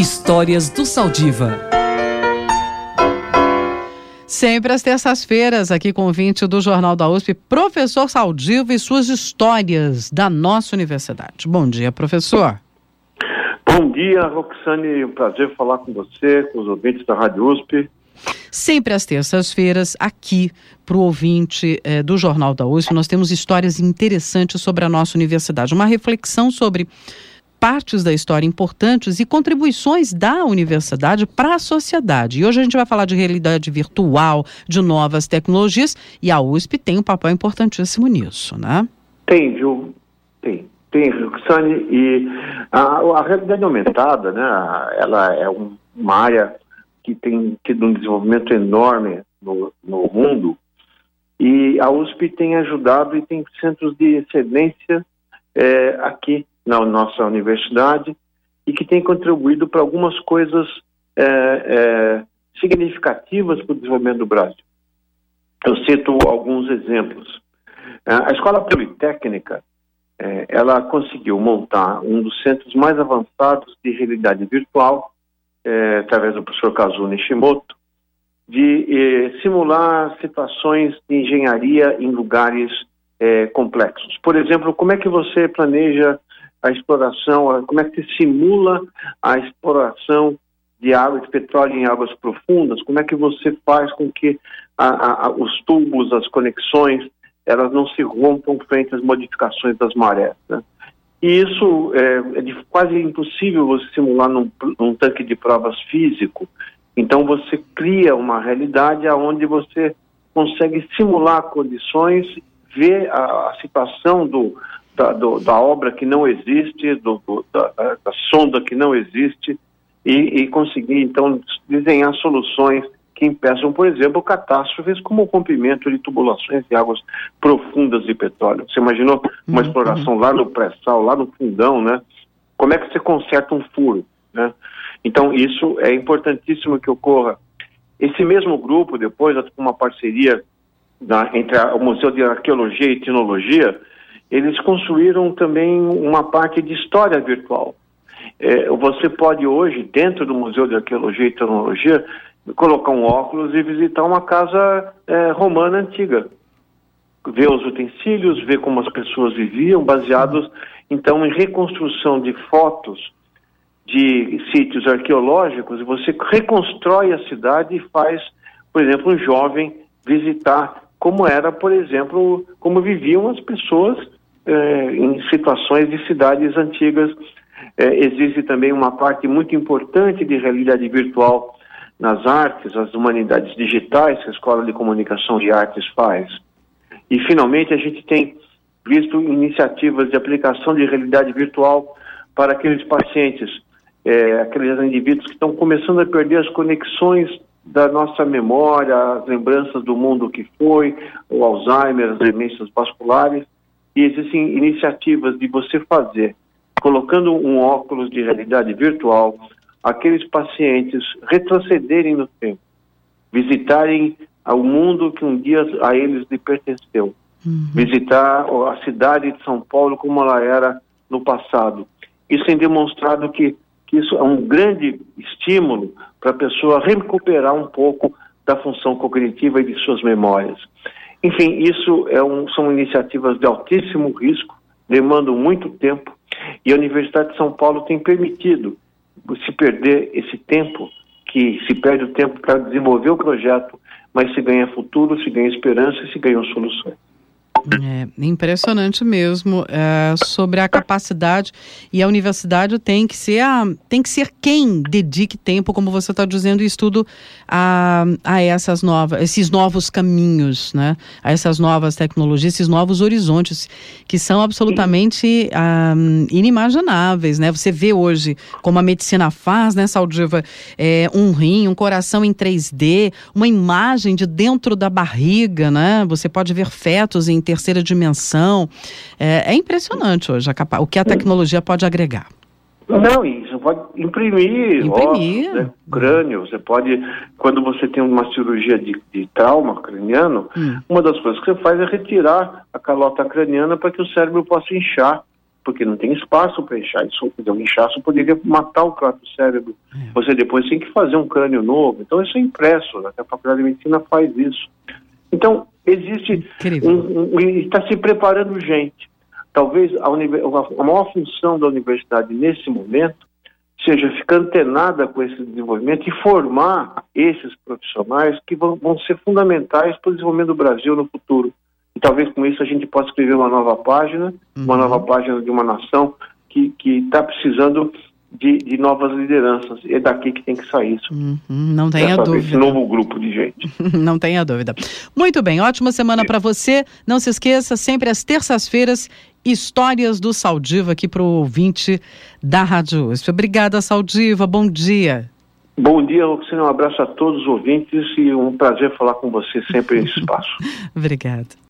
Histórias do Saldiva. Sempre às terças-feiras, aqui com o vinte do Jornal da USP, professor Saldiva e suas histórias da nossa universidade. Bom dia, professor. Bom dia, Roxane. Um prazer falar com você, com os ouvintes da Rádio USP. Sempre às terças-feiras, aqui para o ouvinte eh, do Jornal da USP, nós temos histórias interessantes sobre a nossa universidade. Uma reflexão sobre partes da história importantes e contribuições da universidade para a sociedade. E hoje a gente vai falar de realidade virtual, de novas tecnologias, e a USP tem um papel importantíssimo nisso, né? Tem, viu? Tem. Tem, Roxane, e a, a realidade aumentada, né, ela é um, uma área que tem tido um desenvolvimento enorme no, no mundo, e a USP tem ajudado e tem centros de excelência é, aqui na nossa universidade e que tem contribuído para algumas coisas é, é, significativas para o desenvolvimento do Brasil. Eu cito alguns exemplos. É, a Escola Politécnica, é, ela conseguiu montar um dos centros mais avançados de realidade virtual, é, através do professor Kazuo Nishimoto, de eh, simular situações de engenharia em lugares complexos. Por exemplo, como é que você planeja a exploração, como é que se simula a exploração de água de petróleo em águas profundas, como é que você faz com que a, a, os tubos, as conexões, elas não se rompam frente às modificações das marés. Né? E isso é, é de, quase impossível você simular num, num, tanque de provas físico. Então você cria uma realidade onde você consegue simular condições, ver a, a situação do, da, do, da obra que não existe, do, do, da, da, sonda que não existe, e, e, conseguir, então, desenhar soluções que impeçam, por exemplo, catástrofes como o rompimento de tubulações de águas profundas de petróleo. Você imaginou uma uhum. exploração lá no pré-sal, lá no fundão, né? Como é que você conserta um furo, né? Então, isso é importantíssimo que ocorra. Esse mesmo grupo, depois, com uma parceria entre a, o Museu de Arqueologia e Etnologia, eles construíram também uma parte de história virtual. É, você pode hoje, dentro do Museu de Arqueologia e Tecnologia, colocar um óculos e visitar uma casa é, romana antiga. Ver os utensílios, ver como as pessoas viviam, baseados então em reconstrução de fotos de sítios arqueológicos, você reconstrói a cidade e faz, por exemplo, um jovem visitar como era, por exemplo, como viviam as pessoas é, em situações de cidades antigas. É, existe também uma parte muito importante de realidade virtual nas artes, as humanidades digitais que a Escola de Comunicação e Artes faz. E, finalmente, a gente tem visto iniciativas de aplicação de realidade virtual para aqueles pacientes, é, aqueles indivíduos que estão começando a perder as conexões da nossa memória, as lembranças do mundo que foi, o Alzheimer, as demências vasculares, e existem iniciativas de você fazer, colocando um óculos de realidade virtual, aqueles pacientes retrocederem no tempo, visitarem o mundo que um dia a eles lhe pertenceu, uhum. visitar a cidade de São Paulo como ela era no passado. Isso tem demonstrado que, que isso é um grande estímulo para a pessoa recuperar um pouco da função cognitiva e de suas memórias. Enfim, isso é um, são iniciativas de altíssimo risco, demandam muito tempo, e a Universidade de São Paulo tem permitido se perder esse tempo, que se perde o tempo para desenvolver o projeto, mas se ganha futuro, se ganha esperança e se ganham soluções. É impressionante mesmo é, sobre a capacidade e a universidade tem que ser a, tem que ser quem dedique tempo, como você está dizendo, e estudo a, a essas novas, esses novos caminhos, né? A essas novas tecnologias, esses novos horizontes que são absolutamente um, inimagináveis, né? Você vê hoje como a medicina faz, né, Saldiva, é, um rim, um coração em 3D, uma imagem de dentro da barriga, né? Você pode ver fetos em terceira dimensão. É, é impressionante hoje a o que a tecnologia pode agregar. Não, isso pode imprimir, imprimir. Ossos, né? crânio. Você pode, quando você tem uma cirurgia de, de trauma craniano, hum. uma das coisas que você faz é retirar a calota craniana para que o cérebro possa inchar porque não tem espaço para inchaço. Quer dizer, o inchaço poderia matar o próprio cérebro. É. Você depois tem que fazer um crânio novo. Então, isso é impresso, né? a Faculdade de Medicina faz isso. Então, existe. Um, um, está se preparando gente. Talvez a, a maior função da universidade nesse momento seja ficar antenada com esse desenvolvimento e formar esses profissionais que vão, vão ser fundamentais para o desenvolvimento do Brasil no futuro. E talvez com isso a gente possa escrever uma nova página, uhum. uma nova página de uma nação que está precisando de, de, novas lideranças. É daqui que tem que sair isso. Uhum, não tenha dúvida. Esse novo grupo de gente. não tenha dúvida. Muito bem, ótima semana para você. Não se esqueça, sempre às terças-feiras, histórias do Saldiva aqui para o ouvinte da Rádio USP. Obrigada, Saldiva. Bom dia. Bom dia, Roxana. Um abraço a todos os ouvintes e um prazer falar com você sempre nesse espaço. Obrigada.